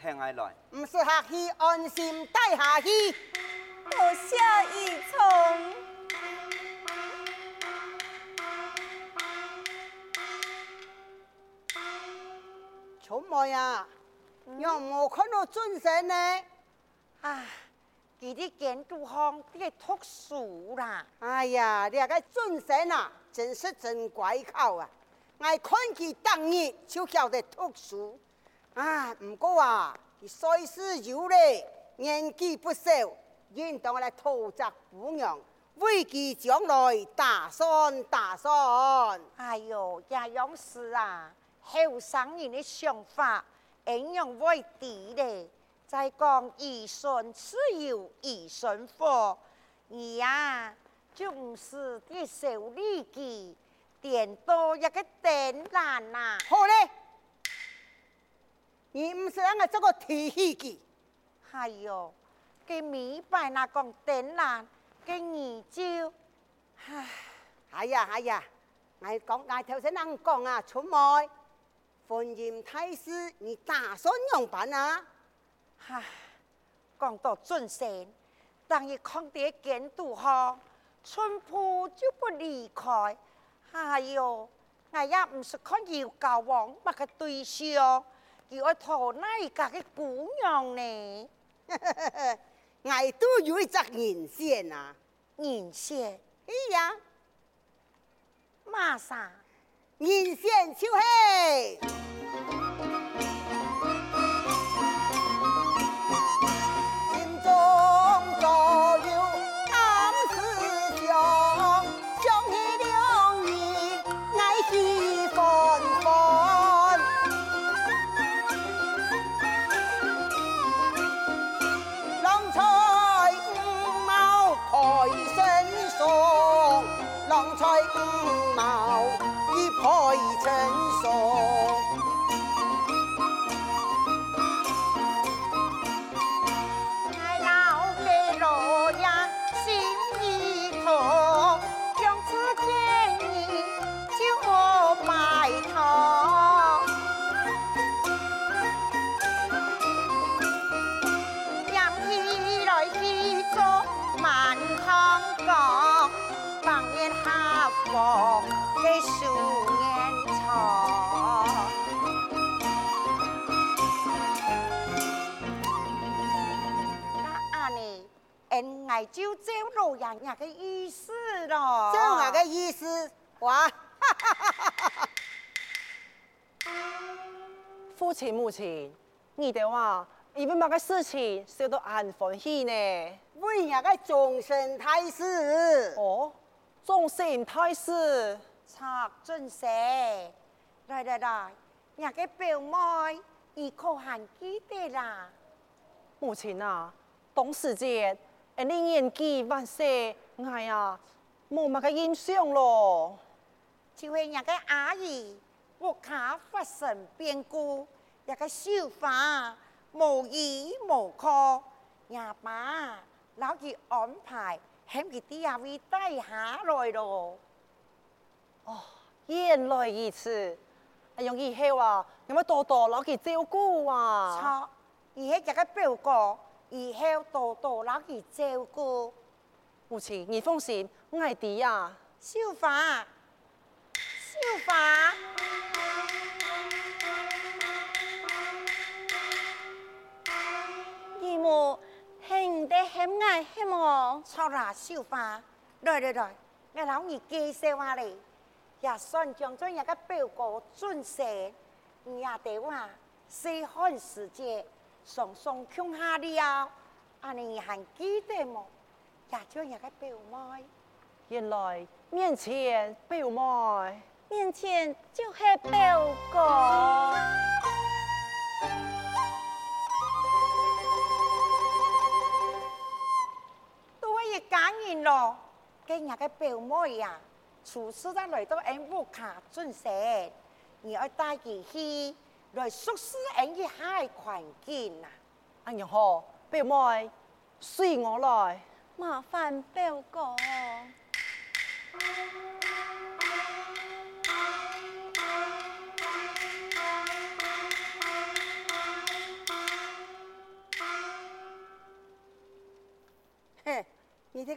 听下来，唔是客气，安心带下去。多谢义聪。春梅啊，有冇看到尊神呢？啊，佢啲检督行啲读书啦。哎呀，你个尊神啊，真是真乖巧啊！我看佢当日就晓得读书。啊，唔过啊，佢岁数有咧，年纪不小，应当来讨责姑娘，为佢将来打算打算。哎呦，这样事啊，后生人的想法，应用为地咧。再讲以顺自由，以顺福，你呀就唔是啲小利己，点多一个点难呐。好嘞。你唔是让我做个提起机？哎呦，给明白那讲点难，给你就，唉，哎呀哎呀，我讲我头先啷讲啊，春梅，婚姻大事你打算用办啊？唉，讲到尊神，当一看到检督行，春铺就不离开。哎哟，我也唔是看有交往乜个对象。叫我讨哪一家的姑娘呢？我都有一只银线啊！银线？哎呀，马上银线就蛋糕当年哈佛的书念错阿里恩爱就走路呀那个意思咯走那个意思哇父亲母亲你的话因为乜个事情受到安欢喜呢？为那个终身大事。哦，终身大事，插尊神，来来来，那个表妹，伊可还记得啦？母亲啊，当时节。哎，你年纪万岁，哎呀，冇么个印象咯。就系那个阿姨，我卡发生变故，那个绣花无依无靠，阿爸老去安排，喺佢啲阿位带下来咯。哦，原来如此。哎呀，以后啊，有冇多多老去照顾啊？错，而系一个表哥。以后多多留意照顾。母亲，你放心，我爱弟呀。绣花，绣花，母，兄弟很爱很我。错啦，绣花，来来来，我老二介绍下你，也算将做一个表哥尊师，你也得话西汉时节。上上穷下了，阿你还记得么？也就一个表妹。原来面前表妹，面前就是表哥。咯，今日个表妹呀，初次都来到俺屋卡尊神，你要带佢去。来熟悉俺嘅海环境啊！哎呀好，表妹，随我来。麻烦表哥。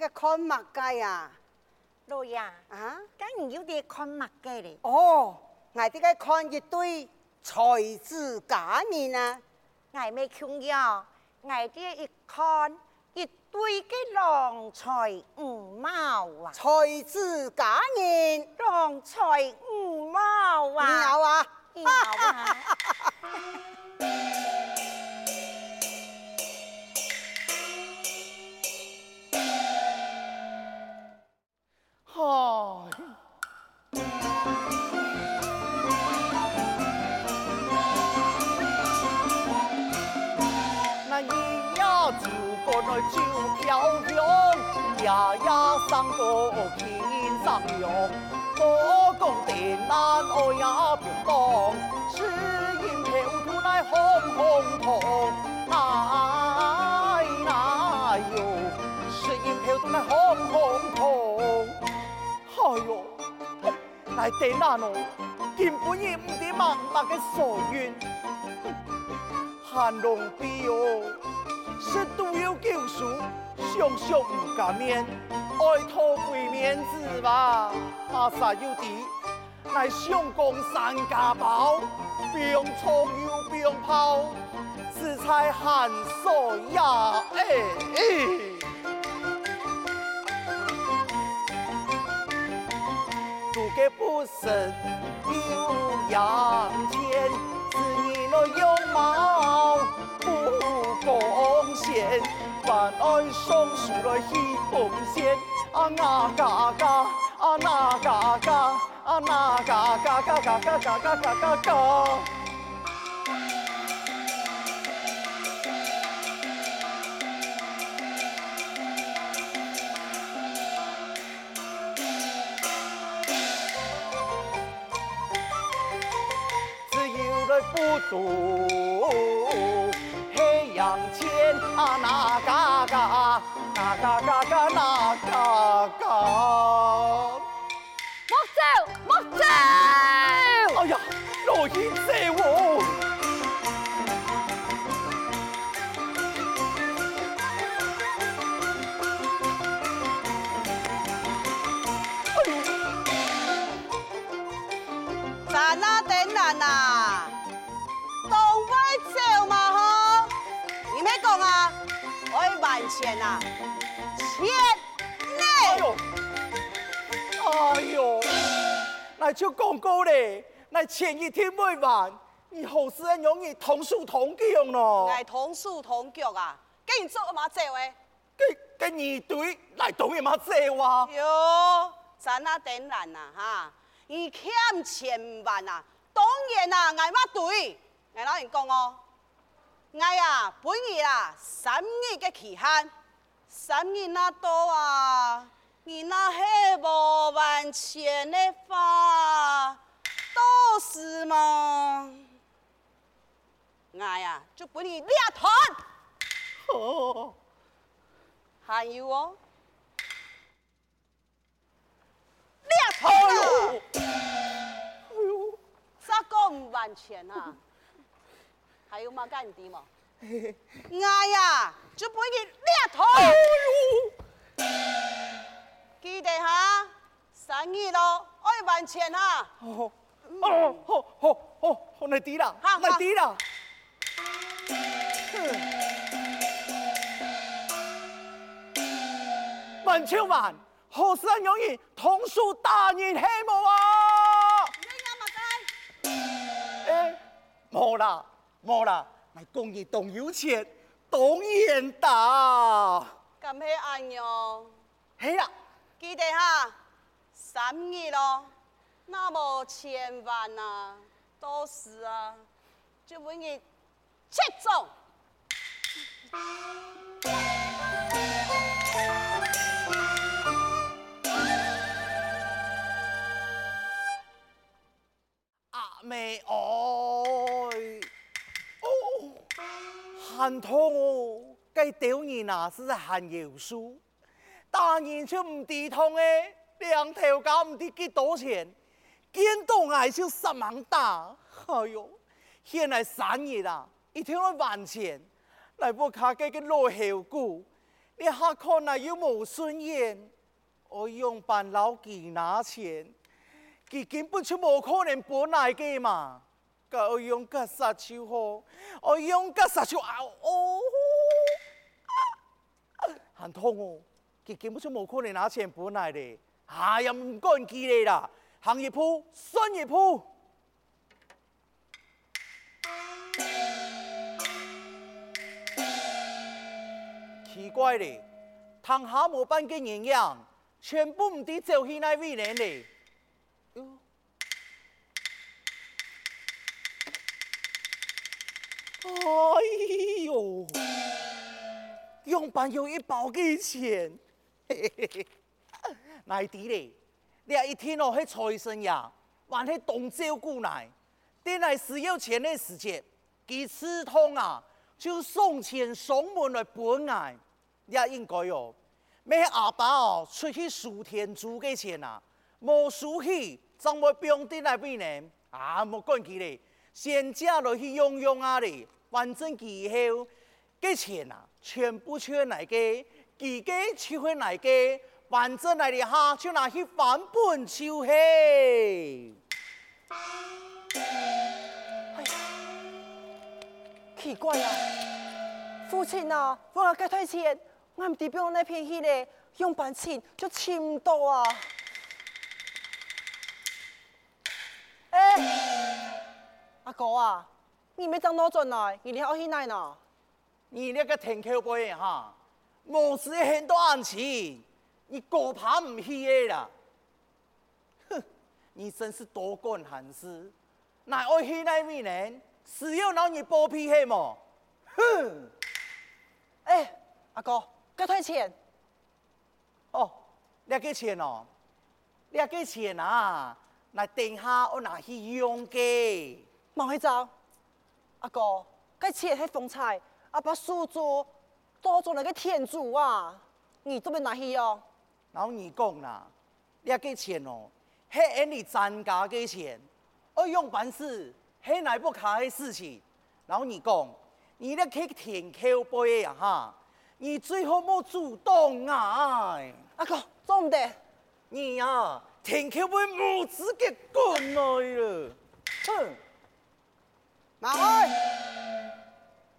个看物界呀？老爷，啊？咁你有啲看物嘅咧？哦，我哋个看一对才子佳人啊！我未看呀，我啲一看一对嘅郎才五貌啊！才子佳人，郎才五貌啊！你有啊？有啊！我也不懂，是因头突来红红彤，奶奶，是因红红，哟，来得那侬，根不也唔得万把所愿，寒龙比哟，是独有救赎，熊熊唔敢面，爱托鬼面子吧，阿、萨、有敌？乃相公三家宝，冰冲又兵炮，只菜寒素呀哎。如今不识有阳天，只因来容貌不光鲜，反而送出来一红线啊那嘎嘎啊那嘎嘎。啊那嘎嘎嘎嘎嘎嘎嘎嘎嘎嘎。只有来不读。向前啊，那嘎嘎，那嘎嘎嘎，那嘎嘎。一醉舞。咱啊，等人呐，都爱笑嘛吼！你咪讲啊，爱万钱呐、啊，钱！哎呦，哎呦，那就嘞。那前一天未完，你好事很容易同数同脚咯。哎，同数同脚啊，跟你做嘛做诶？跟跟你对来同嘛做哇？哟，咱那等人呐哈，你欠千万啊，当然啊，挨嘛对，挨老人讲哦。我呀，本月啊，三日嘅期限，三日那多啊，你那系无万千的话，都是嘛。哎呀，就本你两团。哦，还有哦，两团哎呦，啥个五万钱啊？还有嘛？干你啲嘛？哎呀，就俾佢掠台。记得哈，生意咯，二万钱哈。哦哦哦哦哦，你啲啦，你啲啦。万千万，好生容易，同数大人希望啊！唔啱？哎，冇啦。冇啦，我公益董有钱，董演大。咁起安样？系啦，记得哈，三亿咯，那么千万呐，都是啊！这篇文章七阿妹爱哦，很痛哦。该丢人呐，是含油书，当然就唔直通的。你人跳唔得几多钱？见到还是十万大，哎呦，现在三日啦，一天要万钱，来不卡给个落后股，你下看来有冇顺眼？我用办老几拿钱，佢根本就冇可能搬来嘅嘛。我用个杀手好，我用个杀手啊！哦，很痛哦，佢根本就冇可能拿钱搬来的。哎呀，唔关佢哋啦，行一铺算一铺。奇怪嘞，堂下冇半个营养，全部唔知走去哪位人嘞。哎呦，用办有一包嘅钱，嘿嘿嘿，哪啲嘞？你一听哦，系财神爷，还系东照顾来，等来需要钱的时节，几次通啊！就送钱送门来本来，你也应该哦。咩阿爸哦，出去数天珠嘅钱啊，冇数起，怎会变得来边呢？啊，冇关系嘞，先借落去用用啊嘞。反正以后嘅钱啊，全部出来嘅，自己出去来嘅，反正来的哈，就拿去翻本就系。奇怪啊，父亲啊，我要解退钱，我唔知边个那片去咧，用办钱就钱唔到啊。哎、欸，阿哥啊，你没挣多转来，你哋好去哪呢？你那个停口杯哈，冇事很多案钱，你过怕唔去嘅啦。哼，你真是多管闲事，那爱去那边呢？只有让你剥皮黑么？哼！哎、欸，阿哥，该退钱。哦，你给钱哦？你给钱啊？来等下我拿去用嘅。冇去走。阿哥，该钱系风采，阿爸叔祖多做那个天主啊，你这边拿去用？然后你讲啦，你个钱哦？系你增加个钱，我用办事。很难不卡的事情，然后你讲，你咧去填口碑啊哈，你最好莫主动啊！阿哥，做唔得，你呀填口碑无资格讲来了，哼！妈爱，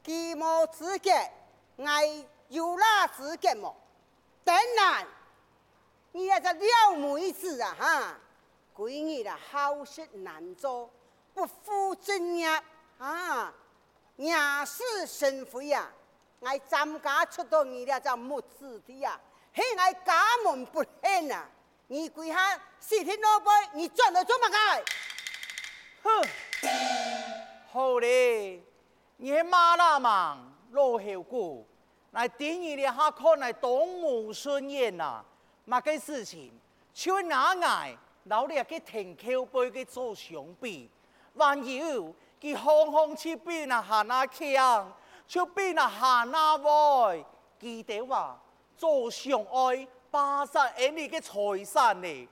佢冇资格，爱有那资格么？当然，你也是了妹子啊哈，闺女啦好事难做。不负正业啊！娘是神父呀，我参加出到你了就没子的呀，嘿，我家门不幸啊！你跪下四天六杯，你转来做乜嘅？哼！好嘞，你马拉忙落后过来顶你的下看来东吴顺眼呐，乜个事情？就拿爱老李个停口杯给做兄弟。还有，佢行行出边啊，行啊强，出边啊行啊歪，记得话做上爱巴山恩你嘅财产呢？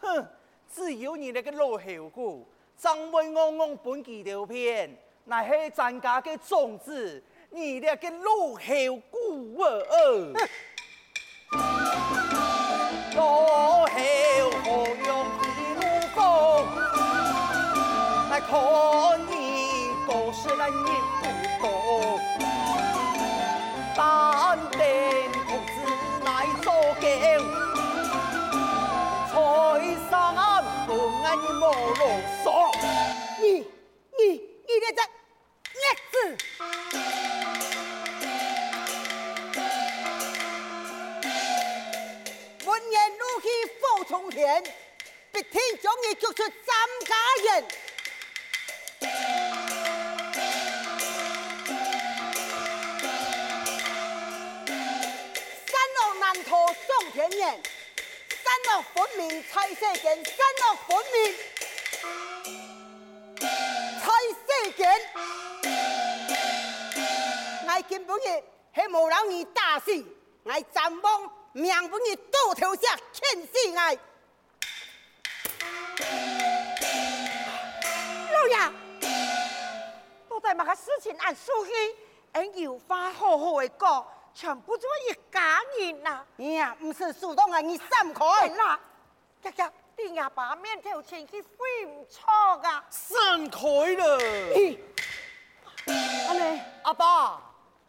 哼，只有你那个老后姑，张威昂昂本几条片，那系咱家嘅种子，你那个老后姑啊！老后何用？看你都是那人不多，但等同志来做狗，财产不爱你莫啰嗦。到底乜个事情按数去？俺有话好好的讲。全部做一家人呐、你呀，不是主动啊，你闪对开！啦，日日你阿爸面头前去会唔错噶。散开了。阿妹，阿爸，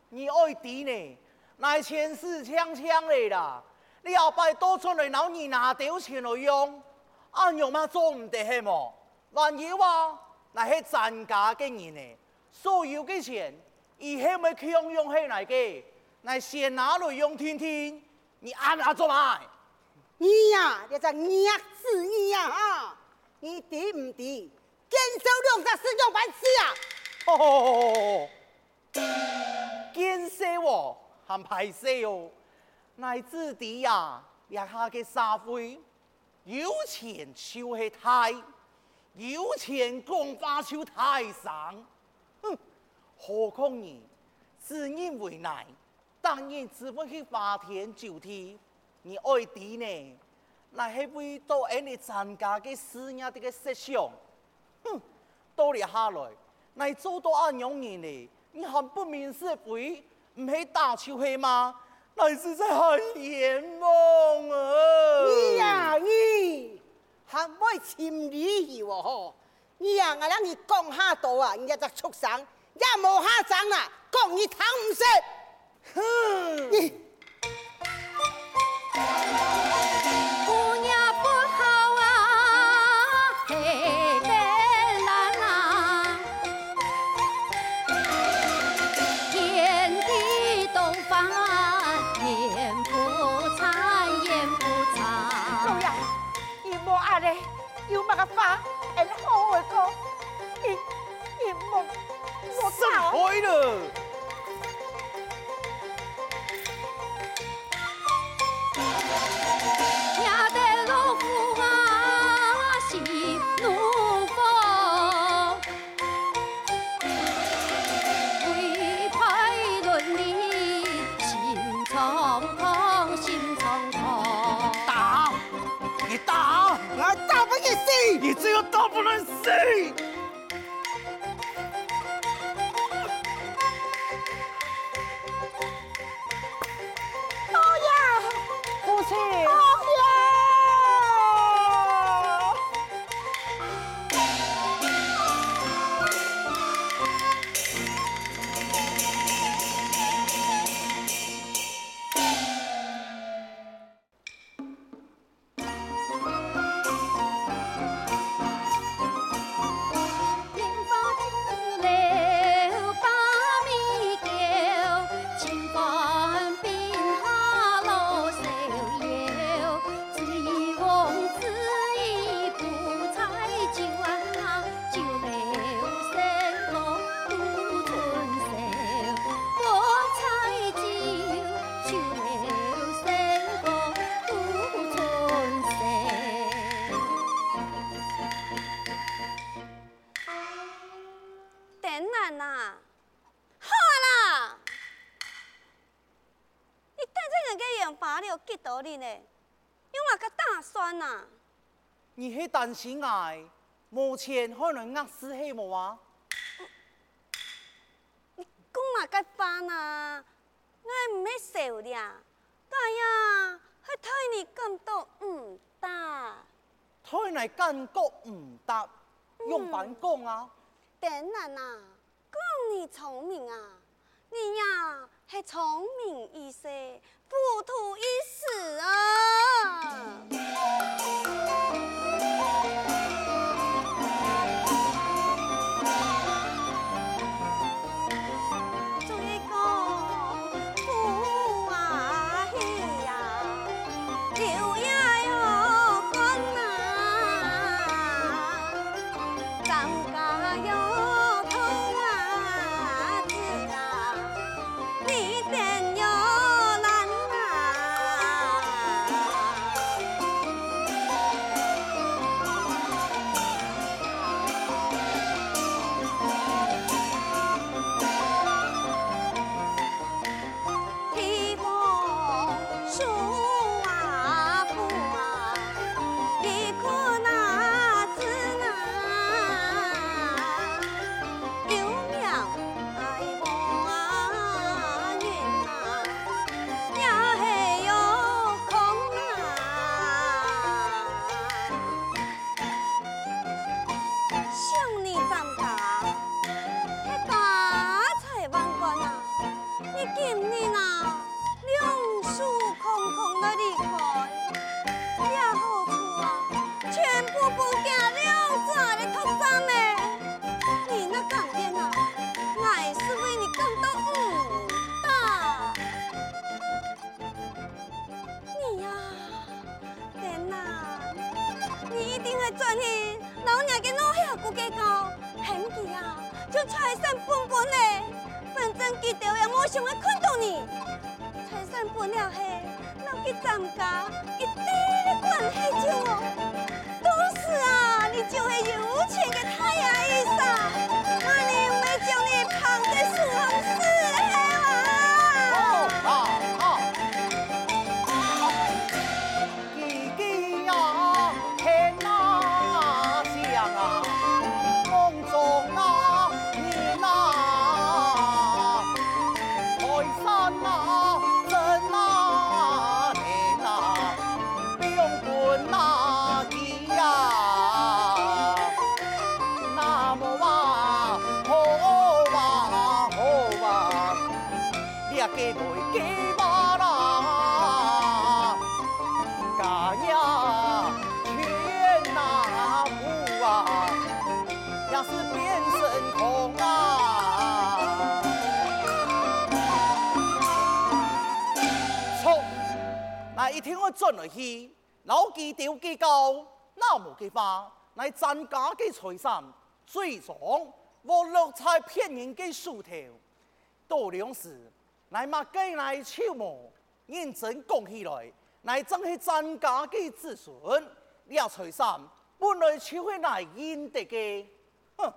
你爱弟呢？乃前世锵锵的啦，你后摆多出来老你拿掉钱来用，俺有嘛做唔得嘿么？万有啊，乃系 zan 家嘅人呢，所有嘅钱，以后咪去用用起来嘅，乃先拿来用听听，你按下做埋。你呀，你在压死你呀哈！你抵唔抵？坚守两十四种白痴啊！哦，见识喎，还排泄哦，乃至啲呀，日下嘅社会，有钱就系太，有钱讲话就大声。何况你自认为难，当然只会去花天酒地，你爱啲呢？乃系为到人哋参加嘅事业的个设想，哼，到了下来。乃做到安样人呢？你还不明是非，唔系打球系吗？乃是在很冤枉啊！你呀，你还会潜理喎吼！你呀，我让你讲下多啊，人家就畜生，也冇下长啦，讲你贪唔识。哼，你姑娘不好啊，黑的蓝啊，天地东方，眼不残，眼不老残。呀，伊莫阿咧，有乜个法，会好会讲，伊伊莫莫散打。开了。担心爱，目前可能压死系冇啊？你讲嘛个话呐，我唔系笑呀，但呀，系睇你咁多唔得。推嚟感觉唔得，用反讲啊！等等呐，讲你聪明啊，你呀系聪明一些，糊涂一时啊。啊，就财产分分嘞，反正记得也冇想要看到你。财产分了后，老佢参加，一啲的关系就哦。都是啊，你就是有钱的太阳医生，妈你没叫你捧在树上死了一天我转来去，老记丢记高，那无嘅话，乃增加嘅财产，最终我落在骗人嘅树头。到两时，乃嘛计来超模，认真讲起来，乃真系增加嘅子孙，了财产本来就会来应得嘅，哼！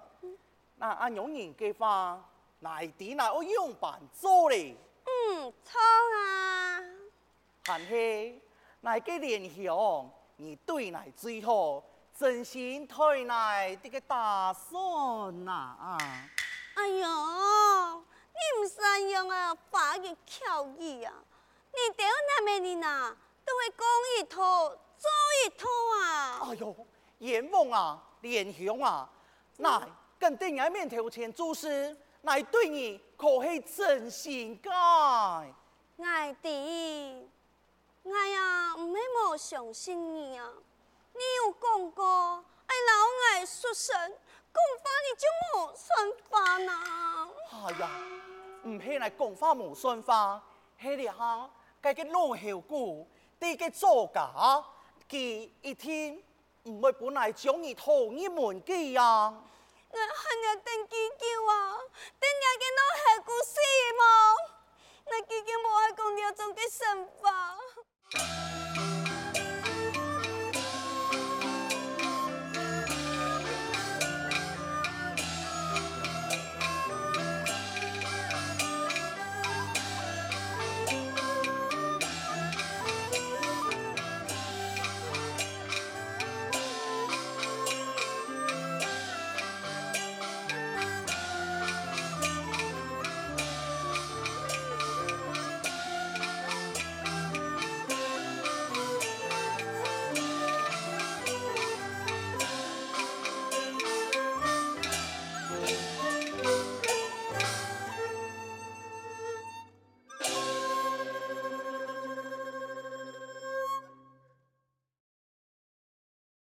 那按用人嘅话，乃啲乃我用办做咧，嗯，错啊。但系乃嘅莲香，你对乃最好，真心对乃这个大孙呐啊！哎呦，你唔善用啊，法嘅巧语啊！你屌那咩人呐，都会讲一套做一套啊！哎呦，阎王啊，莲香啊，乃跟定眼面头前做事，乃对你可是真心解。爱弟，哎呀，唔系冇相信你啊！你有讲过，爱老爱出神，讲法你就冇算法呐。哎呀，唔系来讲法冇算法，系你下，该个老后古，第个作假，记一天唔会本来将你讨你门记呀。我恨你等几久啊？等你见老后古死吗？那几久冇爱讲你要做个法？Música